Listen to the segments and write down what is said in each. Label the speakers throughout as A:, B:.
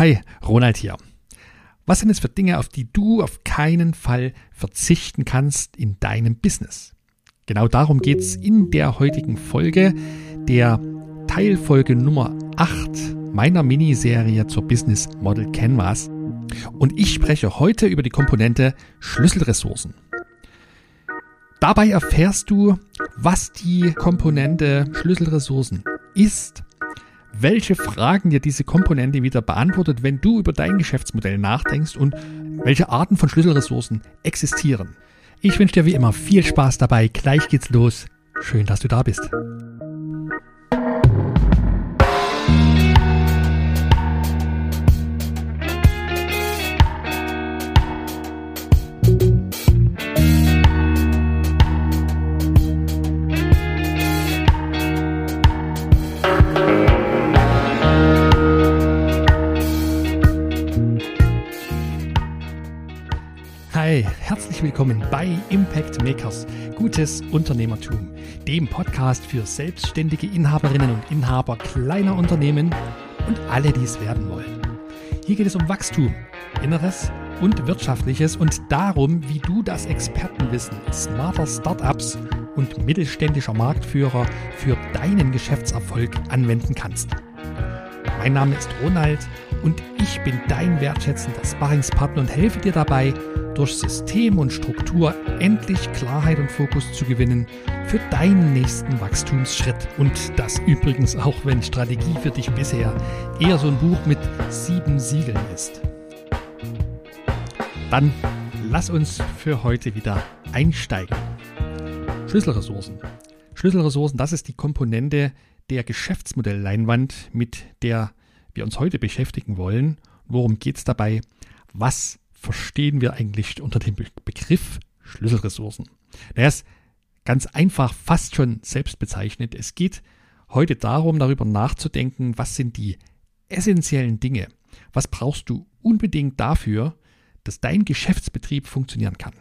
A: Hi, Ronald hier. Was sind es für Dinge, auf die du auf keinen Fall verzichten kannst in deinem Business? Genau darum geht es in der heutigen Folge, der Teilfolge Nummer 8 meiner Miniserie zur Business Model Canvas. Und ich spreche heute über die Komponente Schlüsselressourcen. Dabei erfährst du, was die Komponente Schlüsselressourcen ist, welche Fragen dir diese Komponente wieder beantwortet, wenn du über dein Geschäftsmodell nachdenkst und welche Arten von Schlüsselressourcen existieren. Ich wünsche dir wie immer viel Spaß dabei. Gleich geht's los. Schön, dass du da bist. Willkommen bei Impact Makers, gutes Unternehmertum, dem Podcast für selbstständige Inhaberinnen und Inhaber kleiner Unternehmen und alle, die es werden wollen. Hier geht es um Wachstum, Inneres und Wirtschaftliches und darum, wie du das Expertenwissen smarter Startups und mittelständischer Marktführer für deinen Geschäftserfolg anwenden kannst. Mein Name ist Ronald und ich bin dein wertschätzender Sparringspartner und helfe dir dabei, durch System und Struktur endlich Klarheit und Fokus zu gewinnen für deinen nächsten Wachstumsschritt. Und das übrigens auch, wenn Strategie für dich bisher eher so ein Buch mit sieben Siegeln ist. Dann lass uns für heute wieder einsteigen. Schlüsselressourcen. Schlüsselressourcen, das ist die Komponente der Geschäftsmodellleinwand, mit der wir uns heute beschäftigen wollen. Worum geht es dabei? Was verstehen wir eigentlich unter dem Begriff Schlüsselressourcen? Er ist ganz einfach fast schon selbst bezeichnet. Es geht heute darum, darüber nachzudenken, was sind die essentiellen Dinge? Was brauchst du unbedingt dafür, dass dein Geschäftsbetrieb funktionieren kann?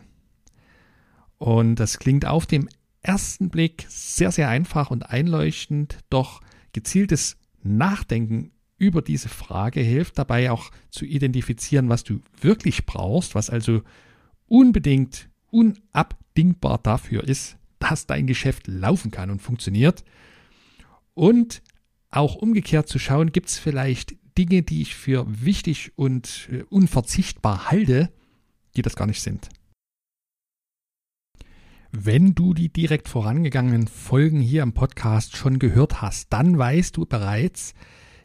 A: Und das klingt auf dem ersten Blick sehr, sehr einfach und einleuchtend, doch gezieltes Nachdenken über diese Frage hilft dabei auch zu identifizieren, was du wirklich brauchst, was also unbedingt unabdingbar dafür ist, dass dein Geschäft laufen kann und funktioniert. Und auch umgekehrt zu schauen, gibt es vielleicht Dinge, die ich für wichtig und äh, unverzichtbar halte, die das gar nicht sind. Wenn du die direkt vorangegangenen Folgen hier im Podcast schon gehört hast, dann weißt du bereits,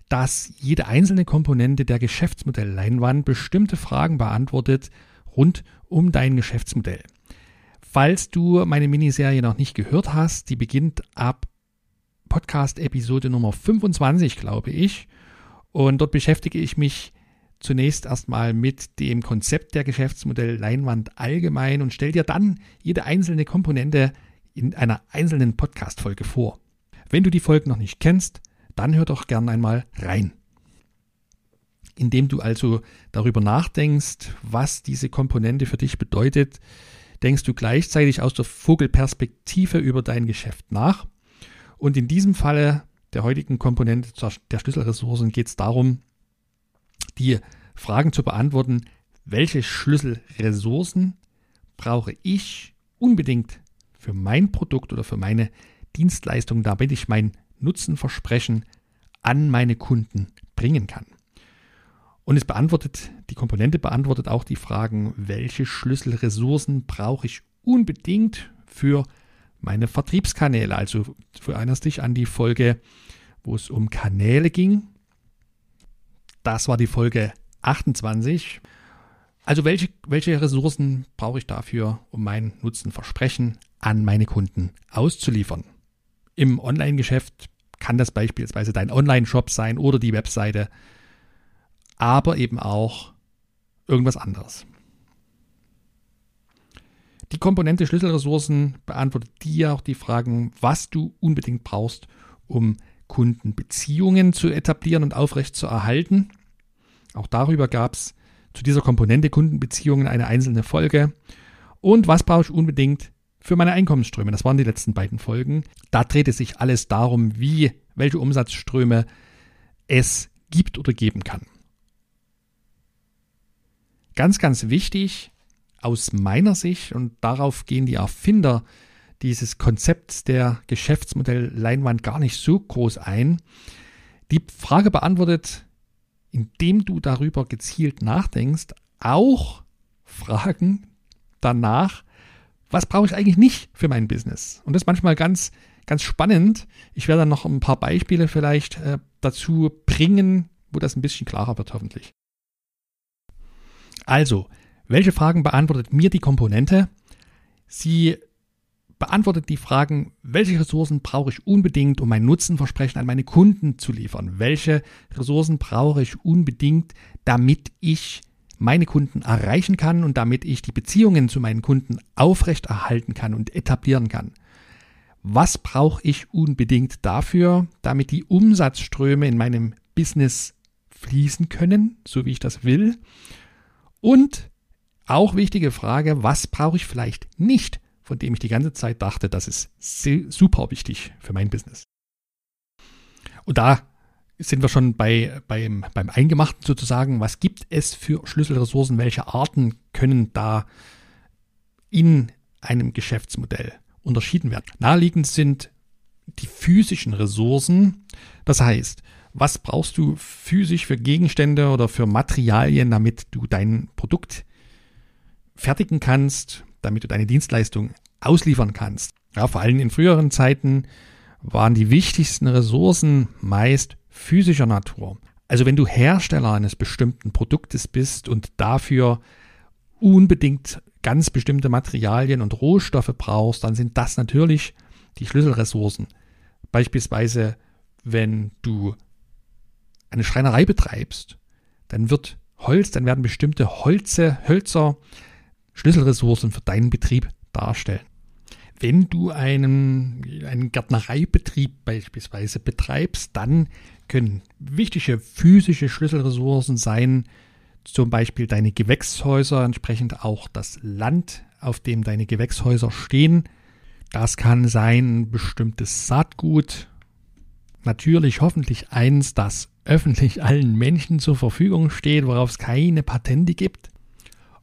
A: dass jede einzelne Komponente der Geschäftsmodellleinwand bestimmte Fragen beantwortet rund um dein Geschäftsmodell. Falls du meine Miniserie noch nicht gehört hast, die beginnt ab Podcast-Episode Nummer 25, glaube ich. Und dort beschäftige ich mich zunächst erstmal mit dem Konzept der Geschäftsmodellleinwand allgemein und stelle dir dann jede einzelne Komponente in einer einzelnen Podcast-Folge vor. Wenn du die Folge noch nicht kennst, dann hör doch gern einmal rein. Indem du also darüber nachdenkst, was diese Komponente für dich bedeutet, denkst du gleichzeitig aus der Vogelperspektive über dein Geschäft nach. Und in diesem Falle der heutigen Komponente der Schlüsselressourcen geht es darum, die Fragen zu beantworten, welche Schlüsselressourcen brauche ich unbedingt für mein Produkt oder für meine Dienstleistung, damit ich mein Nutzenversprechen an meine Kunden bringen kann. Und es beantwortet, die Komponente beantwortet auch die Fragen, welche Schlüsselressourcen brauche ich unbedingt für meine Vertriebskanäle. Also du erinnerst dich an die Folge, wo es um Kanäle ging. Das war die Folge 28. Also welche, welche Ressourcen brauche ich dafür, um mein Nutzenversprechen an meine Kunden auszuliefern? Im Online-Geschäft kann das beispielsweise dein Online-Shop sein oder die Webseite, aber eben auch irgendwas anderes. Die Komponente Schlüsselressourcen beantwortet dir auch die Fragen, was du unbedingt brauchst, um Kundenbeziehungen zu etablieren und aufrechtzuerhalten. Auch darüber gab es zu dieser Komponente Kundenbeziehungen eine einzelne Folge. Und was brauche ich unbedingt, für meine Einkommensströme. Das waren die letzten beiden Folgen. Da drehte sich alles darum, wie, welche Umsatzströme es gibt oder geben kann. Ganz, ganz wichtig aus meiner Sicht und darauf gehen die Erfinder dieses Konzepts der Geschäftsmodell Leinwand gar nicht so groß ein. Die Frage beantwortet, indem du darüber gezielt nachdenkst, auch Fragen danach, was brauche ich eigentlich nicht für mein Business? Und das ist manchmal ganz, ganz spannend. Ich werde dann noch ein paar Beispiele vielleicht äh, dazu bringen, wo das ein bisschen klarer wird, hoffentlich. Also, welche Fragen beantwortet mir die Komponente? Sie beantwortet die Fragen, welche Ressourcen brauche ich unbedingt, um mein Nutzenversprechen an meine Kunden zu liefern? Welche Ressourcen brauche ich unbedingt, damit ich meine Kunden erreichen kann und damit ich die Beziehungen zu meinen Kunden aufrechterhalten kann und etablieren kann? Was brauche ich unbedingt dafür, damit die Umsatzströme in meinem Business fließen können, so wie ich das will? Und auch wichtige Frage, was brauche ich vielleicht nicht, von dem ich die ganze Zeit dachte, das ist super wichtig für mein Business. Und da sind wir schon bei, beim, beim Eingemachten sozusagen. Was gibt es für Schlüsselressourcen? Welche Arten können da in einem Geschäftsmodell unterschieden werden? Naheliegend sind die physischen Ressourcen. Das heißt, was brauchst du physisch für Gegenstände oder für Materialien, damit du dein Produkt fertigen kannst, damit du deine Dienstleistung ausliefern kannst. Ja, vor allem in früheren Zeiten waren die wichtigsten Ressourcen meist physischer Natur. Also wenn du Hersteller eines bestimmten Produktes bist und dafür unbedingt ganz bestimmte Materialien und Rohstoffe brauchst, dann sind das natürlich die Schlüsselressourcen. Beispielsweise, wenn du eine Schreinerei betreibst, dann wird Holz, dann werden bestimmte Holze, Hölzer Schlüsselressourcen für deinen Betrieb darstellen. Wenn du einen, einen Gärtnereibetrieb beispielsweise betreibst, dann können wichtige physische Schlüsselressourcen sein, zum Beispiel deine Gewächshäuser, entsprechend auch das Land, auf dem deine Gewächshäuser stehen. Das kann sein bestimmtes Saatgut, natürlich hoffentlich eins, das öffentlich allen Menschen zur Verfügung steht, worauf es keine Patente gibt.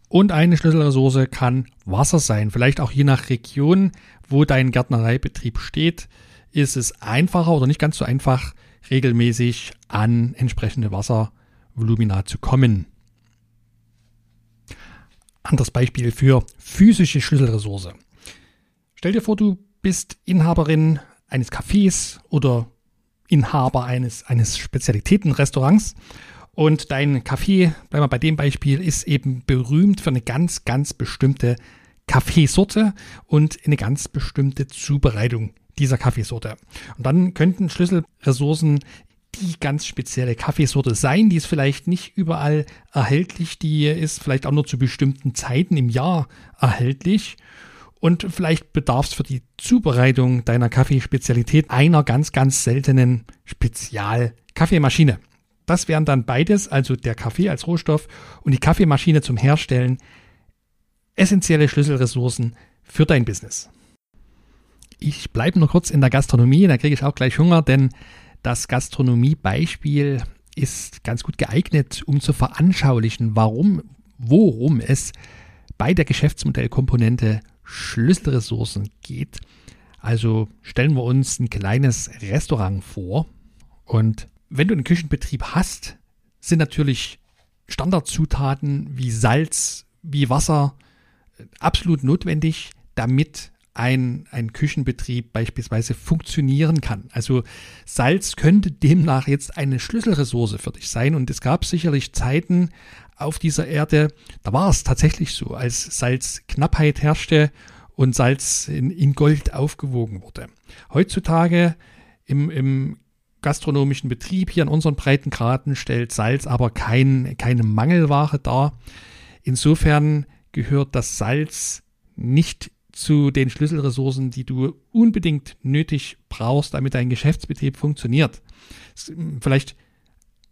A: Und eine Schlüsselressource kann Wasser sein. Vielleicht auch je nach Region, wo dein Gärtnereibetrieb steht, ist es einfacher oder nicht ganz so einfach, regelmäßig an entsprechende Wasservolumina zu kommen. Anderes Beispiel für physische Schlüsselressource. Stell dir vor, du bist Inhaberin eines Cafés oder Inhaber eines, eines Spezialitätenrestaurants und dein Kaffee, bleiben wir bei dem Beispiel, ist eben berühmt für eine ganz, ganz bestimmte Kaffeesorte und eine ganz bestimmte Zubereitung dieser Kaffeesorte. Und dann könnten Schlüsselressourcen die ganz spezielle Kaffeesorte sein. Die ist vielleicht nicht überall erhältlich. Die ist vielleicht auch nur zu bestimmten Zeiten im Jahr erhältlich. Und vielleicht bedarf es für die Zubereitung deiner Kaffeespezialität einer ganz, ganz seltenen Spezial-Kaffeemaschine. Das wären dann beides, also der Kaffee als Rohstoff und die Kaffeemaschine zum Herstellen, essentielle Schlüsselressourcen für dein Business. Ich bleibe nur kurz in der Gastronomie, da kriege ich auch gleich Hunger, denn das Gastronomiebeispiel ist ganz gut geeignet, um zu veranschaulichen, warum, worum es bei der Geschäftsmodellkomponente Schlüsselressourcen geht. Also stellen wir uns ein kleines Restaurant vor und wenn du einen Küchenbetrieb hast, sind natürlich Standardzutaten wie Salz, wie Wasser äh, absolut notwendig, damit ein, ein Küchenbetrieb beispielsweise funktionieren kann. Also Salz könnte demnach jetzt eine Schlüsselressource für dich sein. Und es gab sicherlich Zeiten auf dieser Erde, da war es tatsächlich so, als Salzknappheit herrschte und Salz in, in Gold aufgewogen wurde. Heutzutage im, im gastronomischen Betrieb hier in unseren Breitengraden stellt Salz aber kein, keine Mangelware dar. Insofern gehört das Salz nicht zu den Schlüsselressourcen, die du unbedingt nötig brauchst, damit dein Geschäftsbetrieb funktioniert. Vielleicht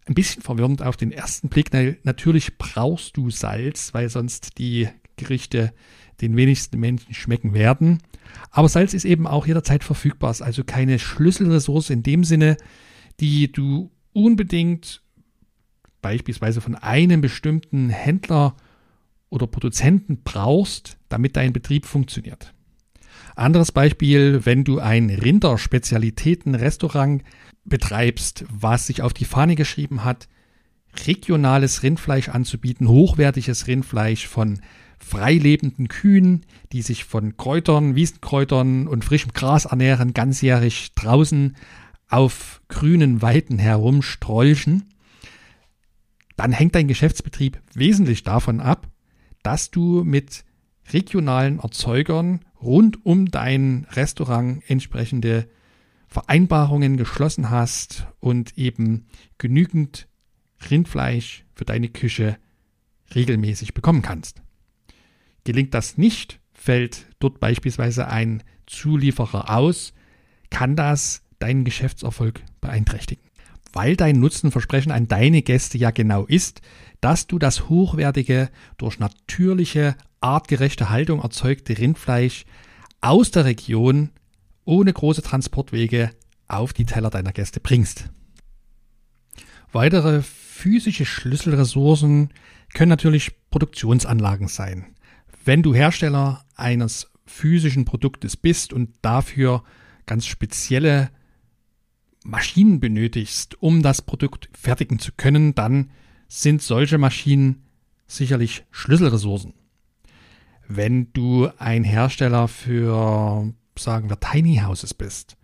A: ein bisschen verwirrend auf den ersten Blick. Natürlich brauchst du Salz, weil sonst die Gerichte den wenigsten Menschen schmecken werden. Aber Salz ist eben auch jederzeit verfügbar, ist also keine Schlüsselressource in dem Sinne, die du unbedingt beispielsweise von einem bestimmten Händler oder Produzenten brauchst, damit dein Betrieb funktioniert. Anderes Beispiel, wenn du ein Rinderspezialitäten-Restaurant betreibst, was sich auf die Fahne geschrieben hat, regionales Rindfleisch anzubieten, hochwertiges Rindfleisch von freilebenden Kühen, die sich von Kräutern, Wiesenkräutern und frischem Gras ernähren, ganzjährig draußen auf grünen Weiden herumstrolchen, dann hängt dein Geschäftsbetrieb wesentlich davon ab, dass du mit regionalen Erzeugern rund um dein Restaurant entsprechende Vereinbarungen geschlossen hast und eben genügend Rindfleisch für deine Küche regelmäßig bekommen kannst. Gelingt das nicht, fällt dort beispielsweise ein Zulieferer aus, kann das deinen Geschäftserfolg beeinträchtigen. Weil dein Nutzenversprechen an deine Gäste ja genau ist, dass du das hochwertige, durch natürliche, artgerechte Haltung erzeugte Rindfleisch aus der Region ohne große Transportwege auf die Teller deiner Gäste bringst. Weitere physische Schlüsselressourcen können natürlich Produktionsanlagen sein. Wenn du Hersteller eines physischen Produktes bist und dafür ganz spezielle Maschinen benötigst, um das Produkt fertigen zu können, dann sind solche Maschinen sicherlich Schlüsselressourcen. Wenn du ein Hersteller für, sagen wir, Tiny Houses bist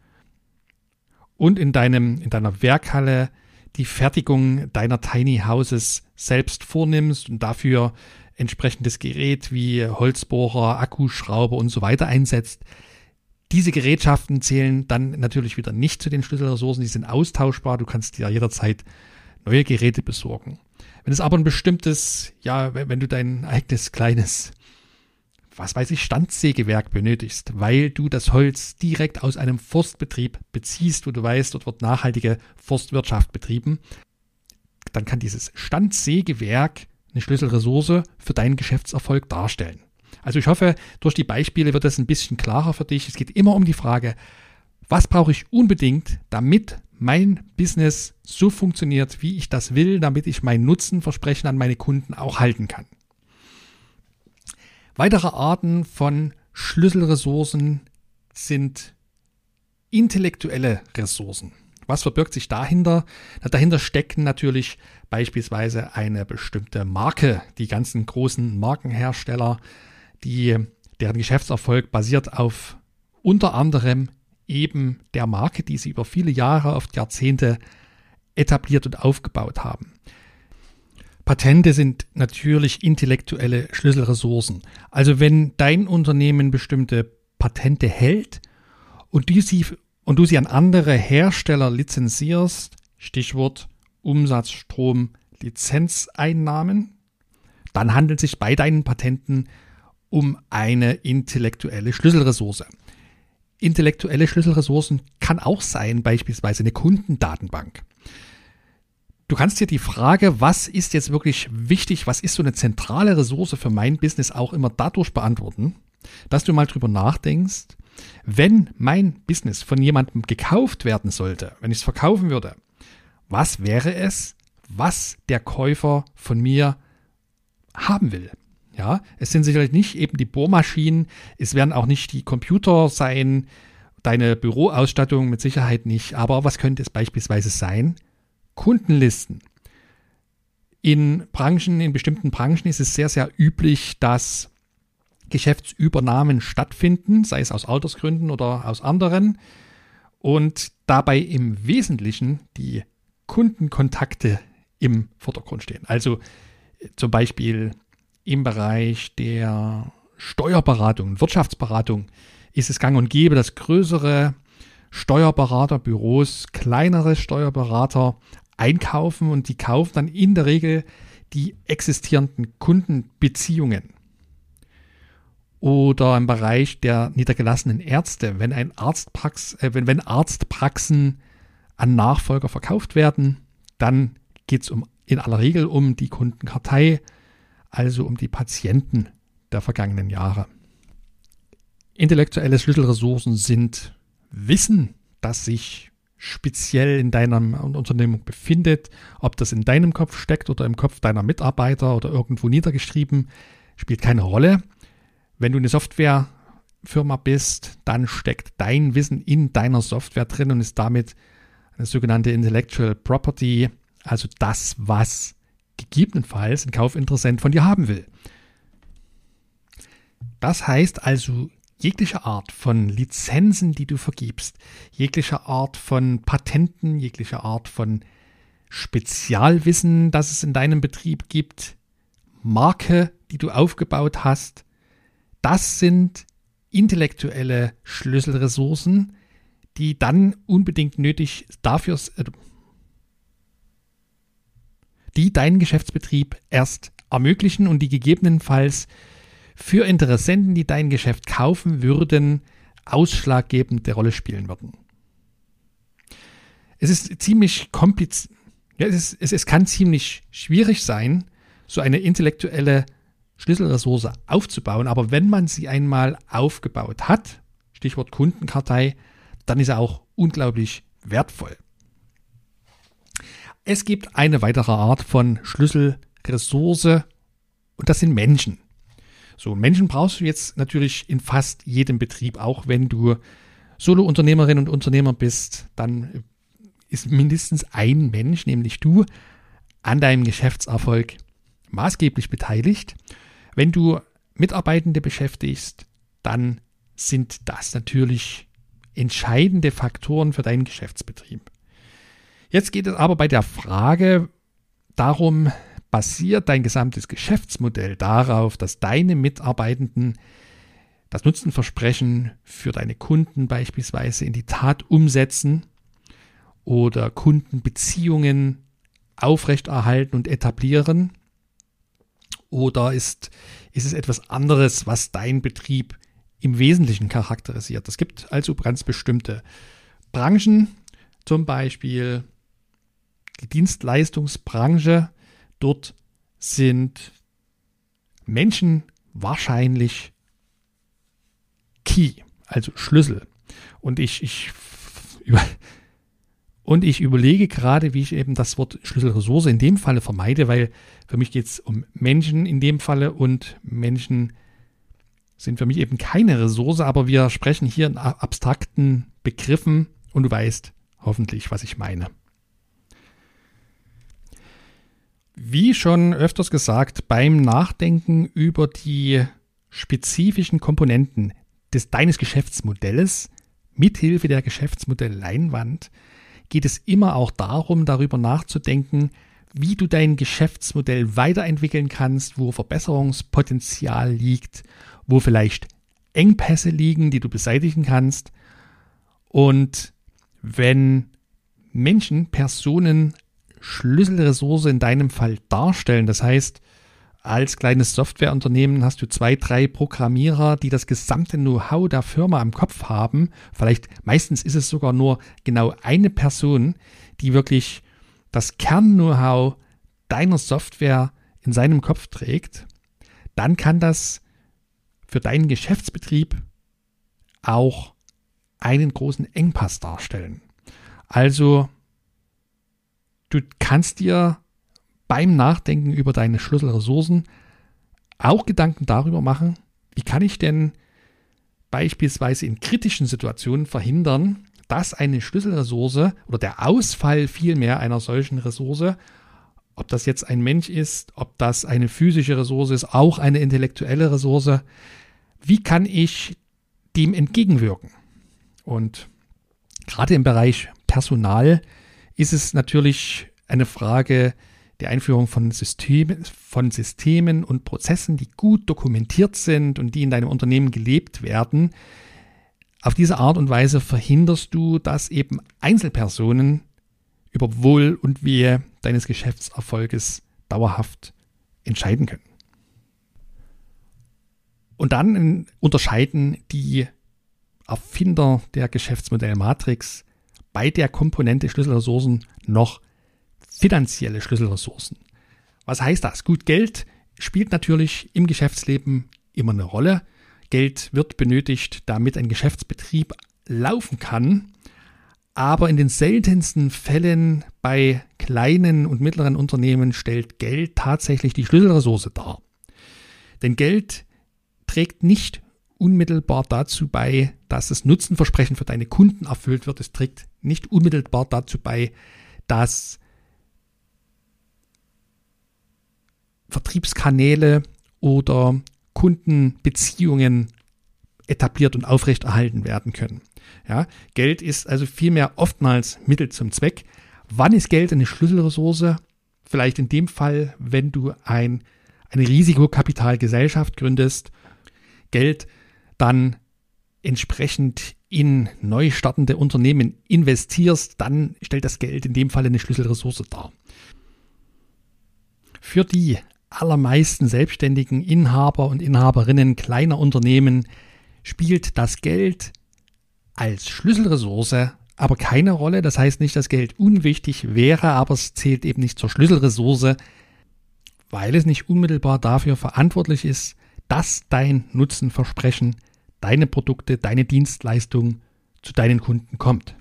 A: und in deinem, in deiner Werkhalle die Fertigung deiner Tiny Houses selbst vornimmst und dafür entsprechendes Gerät wie Holzbohrer, Akkuschrauber und so weiter einsetzt, diese Gerätschaften zählen dann natürlich wieder nicht zu den Schlüsselressourcen, die sind austauschbar, du kannst dir jederzeit neue Geräte besorgen. Wenn es aber ein bestimmtes, ja, wenn du dein eigenes kleines, was weiß ich, Standsägewerk benötigst, weil du das Holz direkt aus einem Forstbetrieb beziehst, wo du weißt, dort wird nachhaltige Forstwirtschaft betrieben, dann kann dieses Standsägewerk eine Schlüsselressource für deinen Geschäftserfolg darstellen. Also ich hoffe, durch die Beispiele wird das ein bisschen klarer für dich. Es geht immer um die Frage, was brauche ich unbedingt, damit mein Business so funktioniert, wie ich das will, damit ich mein Nutzenversprechen an meine Kunden auch halten kann. Weitere Arten von Schlüsselressourcen sind intellektuelle Ressourcen. Was verbirgt sich dahinter? Na, dahinter stecken natürlich beispielsweise eine bestimmte Marke. Die ganzen großen Markenhersteller die, deren Geschäftserfolg basiert auf unter anderem eben der Marke, die sie über viele Jahre, oft Jahrzehnte etabliert und aufgebaut haben. Patente sind natürlich intellektuelle Schlüsselressourcen. Also wenn dein Unternehmen bestimmte Patente hält und, die sie, und du sie an andere Hersteller lizenzierst, Stichwort Umsatzstrom, Lizenzeinnahmen, dann handelt es sich bei deinen Patenten um eine intellektuelle Schlüsselressource. Intellektuelle Schlüsselressourcen kann auch sein, beispielsweise eine Kundendatenbank. Du kannst dir die Frage, was ist jetzt wirklich wichtig, was ist so eine zentrale Ressource für mein Business auch immer dadurch beantworten, dass du mal drüber nachdenkst, wenn mein Business von jemandem gekauft werden sollte, wenn ich es verkaufen würde, was wäre es, was der Käufer von mir haben will? Ja, es sind sicherlich nicht eben die Bohrmaschinen, es werden auch nicht die Computer sein, deine Büroausstattung mit Sicherheit nicht, aber was könnte es beispielsweise sein? Kundenlisten. In Branchen, in bestimmten Branchen ist es sehr, sehr üblich, dass Geschäftsübernahmen stattfinden, sei es aus Altersgründen oder aus anderen, und dabei im Wesentlichen die Kundenkontakte im Vordergrund stehen. Also zum Beispiel im Bereich der Steuerberatung, Wirtschaftsberatung ist es gang und gäbe, dass größere Steuerberaterbüros kleinere Steuerberater einkaufen und die kaufen dann in der Regel die existierenden Kundenbeziehungen. Oder im Bereich der niedergelassenen Ärzte, wenn ein Arztprax, äh, wenn, wenn Arztpraxen an Nachfolger verkauft werden, dann geht es um, in aller Regel um die Kundenkartei, also um die Patienten der vergangenen Jahre. Intellektuelle Schlüsselressourcen sind Wissen, das sich speziell in deiner Unternehmung befindet, ob das in deinem Kopf steckt oder im Kopf deiner Mitarbeiter oder irgendwo niedergeschrieben. spielt keine Rolle. Wenn du eine Softwarefirma bist, dann steckt dein Wissen in deiner Software drin und ist damit eine sogenannte Intellectual Property, also das, was gegebenenfalls ein Kaufinteressent von dir haben will. Das heißt also, jegliche Art von Lizenzen, die du vergibst, jegliche Art von Patenten, jegliche Art von Spezialwissen, das es in deinem Betrieb gibt, Marke, die du aufgebaut hast, das sind intellektuelle Schlüsselressourcen, die dann unbedingt nötig dafür, äh, die deinen Geschäftsbetrieb erst ermöglichen und die gegebenenfalls für Interessenten, die dein Geschäft kaufen würden, ausschlaggebende Rolle spielen würden. Es ist ziemlich kompliziert, ja, es, ist, es, es kann ziemlich schwierig sein, so eine intellektuelle Schlüsselressource aufzubauen, aber wenn man sie einmal aufgebaut hat, Stichwort Kundenkartei, dann ist er auch unglaublich wertvoll. Es gibt eine weitere Art von Schlüsselressource und das sind Menschen. So, Menschen brauchst du jetzt natürlich in fast jedem Betrieb, auch wenn du Solo-Unternehmerin und Unternehmer bist, dann ist mindestens ein Mensch, nämlich du, an deinem Geschäftserfolg maßgeblich beteiligt. Wenn du Mitarbeitende beschäftigst, dann sind das natürlich entscheidende Faktoren für deinen Geschäftsbetrieb. Jetzt geht es aber bei der Frage darum, basiert dein gesamtes Geschäftsmodell darauf, dass deine Mitarbeitenden das Nutzenversprechen für deine Kunden beispielsweise in die Tat umsetzen oder Kundenbeziehungen aufrechterhalten und etablieren? Oder ist, ist es etwas anderes, was dein Betrieb im Wesentlichen charakterisiert? Es gibt also ganz bestimmte Branchen, zum Beispiel die Dienstleistungsbranche. Dort sind Menschen wahrscheinlich Key, also Schlüssel. Und ich, ich und ich überlege gerade, wie ich eben das Wort Schlüsselressource in dem Falle vermeide, weil für mich geht es um Menschen in dem Falle und Menschen sind für mich eben keine Ressource, aber wir sprechen hier in abstrakten Begriffen und du weißt hoffentlich, was ich meine. Wie schon öfters gesagt, beim Nachdenken über die spezifischen Komponenten des deines Geschäftsmodells mithilfe der Geschäftsmodellleinwand geht es immer auch darum, darüber nachzudenken, wie du dein Geschäftsmodell weiterentwickeln kannst, wo Verbesserungspotenzial liegt, wo vielleicht Engpässe liegen, die du beseitigen kannst. Und wenn Menschen, Personen Schlüsselressource in deinem Fall darstellen, das heißt, als kleines Softwareunternehmen hast du zwei, drei Programmierer, die das gesamte Know-how der Firma im Kopf haben. Vielleicht meistens ist es sogar nur genau eine Person, die wirklich das Kern-Know-how deiner Software in seinem Kopf trägt. Dann kann das für deinen Geschäftsbetrieb auch einen großen Engpass darstellen. Also, du kannst dir beim Nachdenken über deine Schlüsselressourcen auch Gedanken darüber machen, wie kann ich denn beispielsweise in kritischen Situationen verhindern, dass eine Schlüsselressource oder der Ausfall vielmehr einer solchen Ressource, ob das jetzt ein Mensch ist, ob das eine physische Ressource ist, auch eine intellektuelle Ressource, wie kann ich dem entgegenwirken? Und gerade im Bereich Personal ist es natürlich eine Frage die Einführung von, System, von Systemen und Prozessen, die gut dokumentiert sind und die in deinem Unternehmen gelebt werden. Auf diese Art und Weise verhinderst du, dass eben Einzelpersonen über Wohl und Wehe deines Geschäftserfolges dauerhaft entscheiden können. Und dann unterscheiden die Erfinder der Geschäftsmodellmatrix bei der Komponente Schlüsselressourcen noch finanzielle Schlüsselressourcen. Was heißt das? Gut, Geld spielt natürlich im Geschäftsleben immer eine Rolle. Geld wird benötigt, damit ein Geschäftsbetrieb laufen kann. Aber in den seltensten Fällen bei kleinen und mittleren Unternehmen stellt Geld tatsächlich die Schlüsselressource dar. Denn Geld trägt nicht unmittelbar dazu bei, dass das Nutzenversprechen für deine Kunden erfüllt wird. Es trägt nicht unmittelbar dazu bei, dass Vertriebskanäle oder Kundenbeziehungen etabliert und aufrechterhalten werden können. Ja, Geld ist also vielmehr oftmals Mittel zum Zweck. Wann ist Geld eine Schlüsselressource? Vielleicht in dem Fall, wenn du ein, eine Risikokapitalgesellschaft gründest, Geld dann entsprechend in neu startende Unternehmen investierst, dann stellt das Geld in dem Fall eine Schlüsselressource dar. Für die allermeisten selbstständigen Inhaber und Inhaberinnen kleiner Unternehmen spielt das Geld als Schlüsselressource aber keine Rolle. Das heißt nicht, dass Geld unwichtig wäre, aber es zählt eben nicht zur Schlüsselressource, weil es nicht unmittelbar dafür verantwortlich ist, dass dein Nutzenversprechen, deine Produkte, deine Dienstleistung zu deinen Kunden kommt.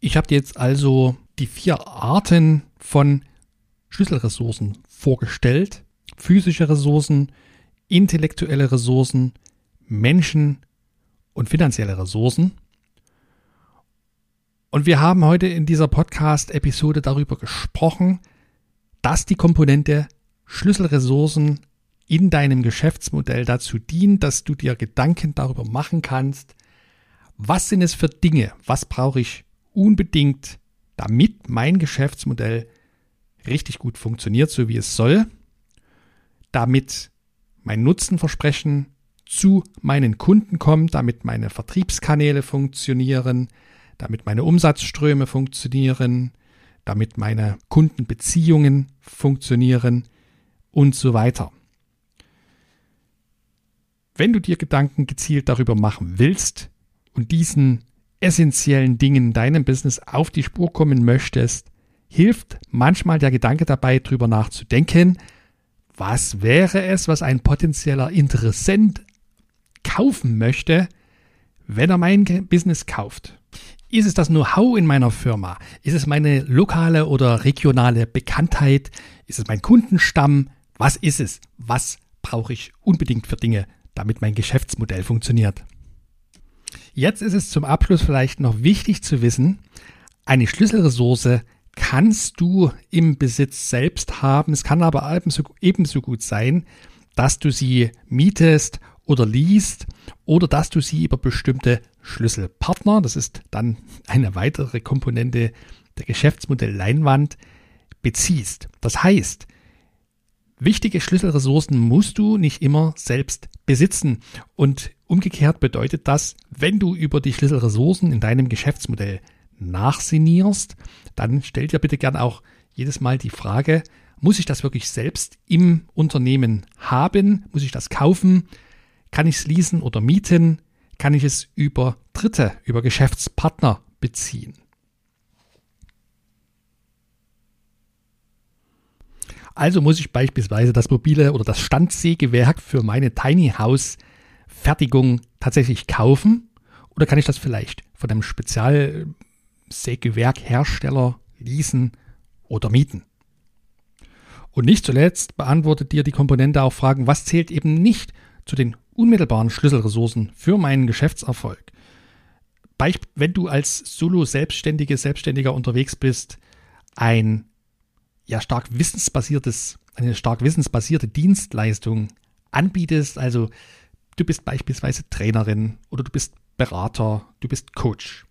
A: Ich habe dir jetzt also die vier Arten von Schlüsselressourcen vorgestellt. Physische Ressourcen, intellektuelle Ressourcen, Menschen und finanzielle Ressourcen. Und wir haben heute in dieser Podcast-Episode darüber gesprochen, dass die Komponente Schlüsselressourcen in deinem Geschäftsmodell dazu dient, dass du dir Gedanken darüber machen kannst, was sind es für Dinge, was brauche ich unbedingt, damit mein Geschäftsmodell richtig gut funktioniert, so wie es soll, damit mein Nutzenversprechen zu meinen Kunden kommt, damit meine Vertriebskanäle funktionieren, damit meine Umsatzströme funktionieren, damit meine Kundenbeziehungen funktionieren und so weiter. Wenn du dir Gedanken gezielt darüber machen willst und diesen essentiellen Dingen in deinem Business auf die Spur kommen möchtest, hilft manchmal der Gedanke dabei, darüber nachzudenken, was wäre es, was ein potenzieller Interessent kaufen möchte, wenn er mein Business kauft? Ist es das Know-how in meiner Firma? Ist es meine lokale oder regionale Bekanntheit? Ist es mein Kundenstamm? Was ist es? Was brauche ich unbedingt für Dinge, damit mein Geschäftsmodell funktioniert? Jetzt ist es zum Abschluss vielleicht noch wichtig zu wissen, eine Schlüsselressource kannst du im Besitz selbst haben. Es kann aber ebenso, ebenso gut sein, dass du sie mietest oder liest oder dass du sie über bestimmte Schlüsselpartner, das ist dann eine weitere Komponente der Geschäftsmodell Leinwand, beziehst. Das heißt, wichtige Schlüsselressourcen musst du nicht immer selbst besitzen und umgekehrt bedeutet das, wenn du über die Schlüsselressourcen in deinem Geschäftsmodell nachsinnierst, dann stell dir bitte gern auch jedes Mal die Frage, muss ich das wirklich selbst im Unternehmen haben? Muss ich das kaufen? Kann ich es leasen oder mieten? Kann ich es über Dritte, über Geschäftspartner beziehen? Also muss ich beispielsweise das mobile oder das Standsägewerk für meine Tiny House Fertigung tatsächlich kaufen? Oder kann ich das vielleicht von einem Spezialsägewerkhersteller leasen oder mieten? Und nicht zuletzt beantwortet dir die Komponente auch Fragen, was zählt eben nicht zu den unmittelbaren Schlüsselressourcen für meinen Geschäftserfolg. Wenn du als Solo-Selbstständige, Selbstständiger unterwegs bist, ein ja stark wissensbasiertes, eine stark wissensbasierte Dienstleistung anbietest, also du bist beispielsweise Trainerin oder du bist Berater, du bist Coach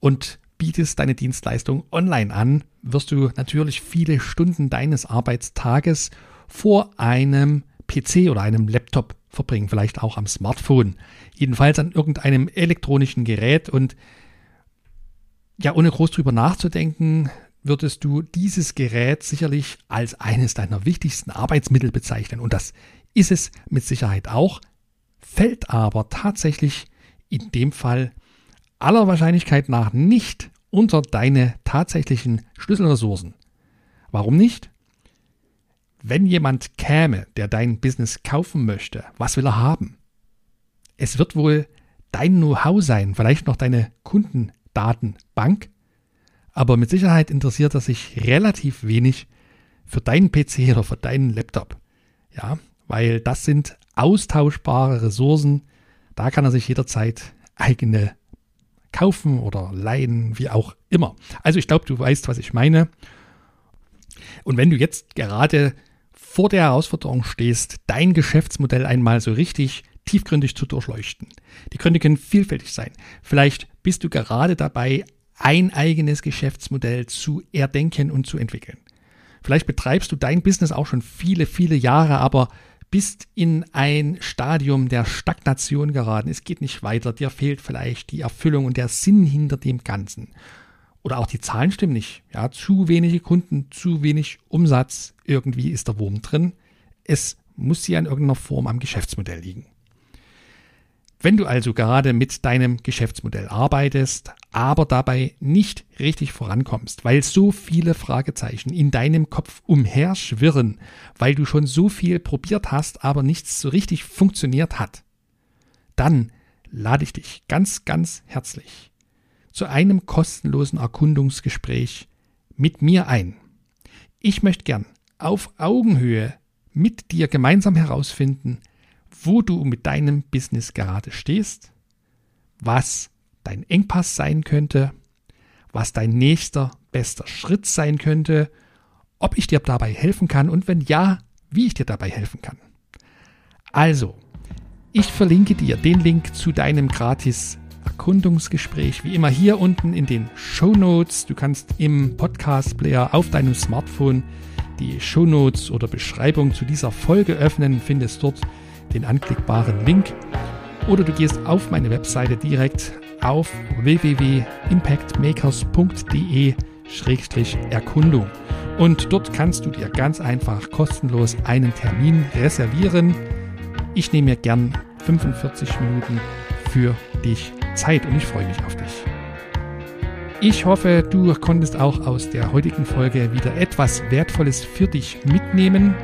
A: und bietest deine Dienstleistung online an, wirst du natürlich viele Stunden deines Arbeitstages vor einem PC oder einem Laptop verbringen, vielleicht auch am Smartphone, jedenfalls an irgendeinem elektronischen Gerät. Und ja, ohne groß drüber nachzudenken, würdest du dieses Gerät sicherlich als eines deiner wichtigsten Arbeitsmittel bezeichnen. Und das ist es mit Sicherheit auch, fällt aber tatsächlich in dem Fall aller Wahrscheinlichkeit nach nicht unter deine tatsächlichen Schlüsselressourcen. Warum nicht? Wenn jemand käme, der dein Business kaufen möchte, was will er haben? Es wird wohl dein Know-how sein, vielleicht noch deine Kundendatenbank, aber mit Sicherheit interessiert er sich relativ wenig für deinen PC oder für deinen Laptop. Ja, weil das sind austauschbare Ressourcen. Da kann er sich jederzeit eigene kaufen oder leihen, wie auch immer. Also ich glaube, du weißt, was ich meine. Und wenn du jetzt gerade vor der Herausforderung stehst, dein Geschäftsmodell einmal so richtig tiefgründig zu durchleuchten. Die Gründe können vielfältig sein. Vielleicht bist du gerade dabei, ein eigenes Geschäftsmodell zu erdenken und zu entwickeln. Vielleicht betreibst du dein Business auch schon viele, viele Jahre, aber bist in ein Stadium der Stagnation geraten. Es geht nicht weiter. Dir fehlt vielleicht die Erfüllung und der Sinn hinter dem Ganzen. Oder auch die Zahlen stimmen nicht. Ja, zu wenige Kunden, zu wenig Umsatz. Irgendwie ist der Wurm drin. Es muss ja in irgendeiner Form am Geschäftsmodell liegen. Wenn du also gerade mit deinem Geschäftsmodell arbeitest, aber dabei nicht richtig vorankommst, weil so viele Fragezeichen in deinem Kopf umherschwirren, weil du schon so viel probiert hast, aber nichts so richtig funktioniert hat, dann lade ich dich ganz, ganz herzlich zu einem kostenlosen Erkundungsgespräch mit mir ein. Ich möchte gern auf Augenhöhe mit dir gemeinsam herausfinden, wo du mit deinem Business gerade stehst, was dein Engpass sein könnte, was dein nächster bester Schritt sein könnte, ob ich dir dabei helfen kann und wenn ja, wie ich dir dabei helfen kann. Also, ich verlinke dir den Link zu deinem gratis Erkundungsgespräch wie immer hier unten in den Show Notes. Du kannst im Podcast Player auf deinem Smartphone die Show Notes oder Beschreibung zu dieser Folge öffnen, findest dort den anklickbaren Link oder du gehst auf meine Webseite direkt auf www.impactmakers.de-erkundung und dort kannst du dir ganz einfach kostenlos einen Termin reservieren. Ich nehme mir gern 45 Minuten für dich Zeit und ich freue mich auf dich. Ich hoffe, du konntest auch aus der heutigen Folge wieder etwas Wertvolles für dich mitnehmen.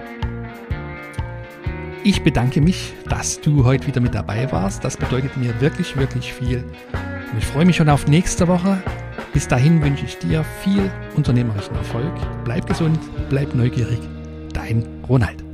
A: Ich bedanke mich, dass du heute wieder mit dabei warst. Das bedeutet mir wirklich, wirklich viel. Und ich freue mich schon auf nächste Woche. Bis dahin wünsche ich dir viel unternehmerischen Erfolg. Bleib gesund, bleib neugierig. Dein Ronald.